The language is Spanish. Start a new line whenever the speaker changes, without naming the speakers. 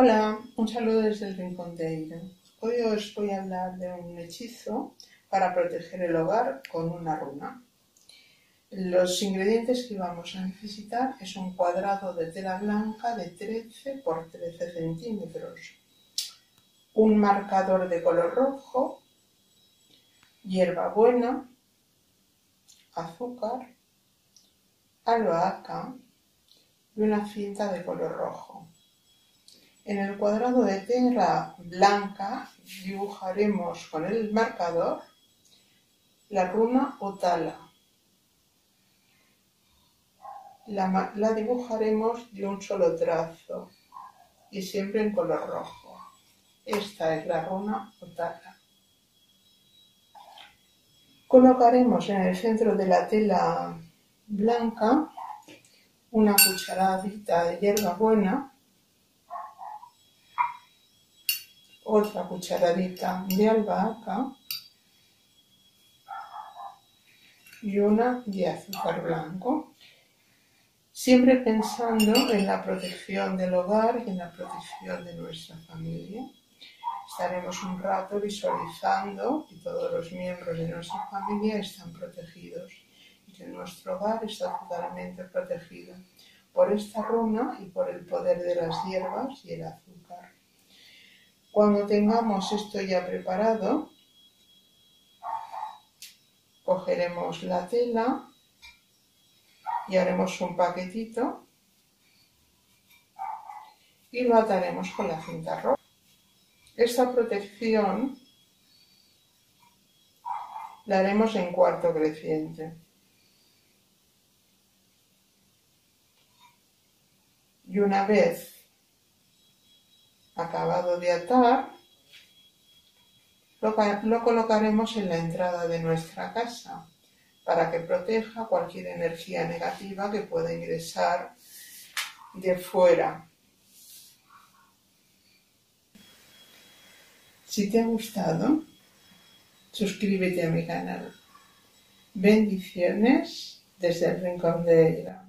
Hola, un saludo desde el Rincón de. Hoy os voy a hablar de un hechizo para proteger el hogar con una runa. Los ingredientes que vamos a necesitar es un cuadrado de tela blanca de 13 por 13 centímetros, un marcador de color rojo, hierbabuena, azúcar, albahaca y una cinta de color rojo. En el cuadrado de tela blanca dibujaremos con el marcador la runa Otala. La, la, dibujaremos de un solo trazo y siempre en color rojo. Esta es la runa Otala. Colocaremos en el centro de la tela blanca una cucharadita de hierba otra cucharadita de albahaca y una de azúcar blanco. Siempre pensando en la protección del hogar y en la protección de nuestra familia. Estaremos un rato visualizando que todos los miembros de nuestra familia están protegidos y que nuestro hogar está totalmente protegido por esta runa y por el poder de las hierbas y el azúcar. Cuando tengamos esto ya preparado, cogeremos la tela y haremos un paquetito y lo ataremos con la cinta roja. Esta protección la haremos en cuarto creciente. Y una vez acabado de atar, lo, colocaremos en la entrada de nuestra casa para que proteja cualquier energía negativa que pueda ingresar de fuera. Si te ha gustado, suscríbete a mi canal. Bendiciones desde el Rincón de Ella.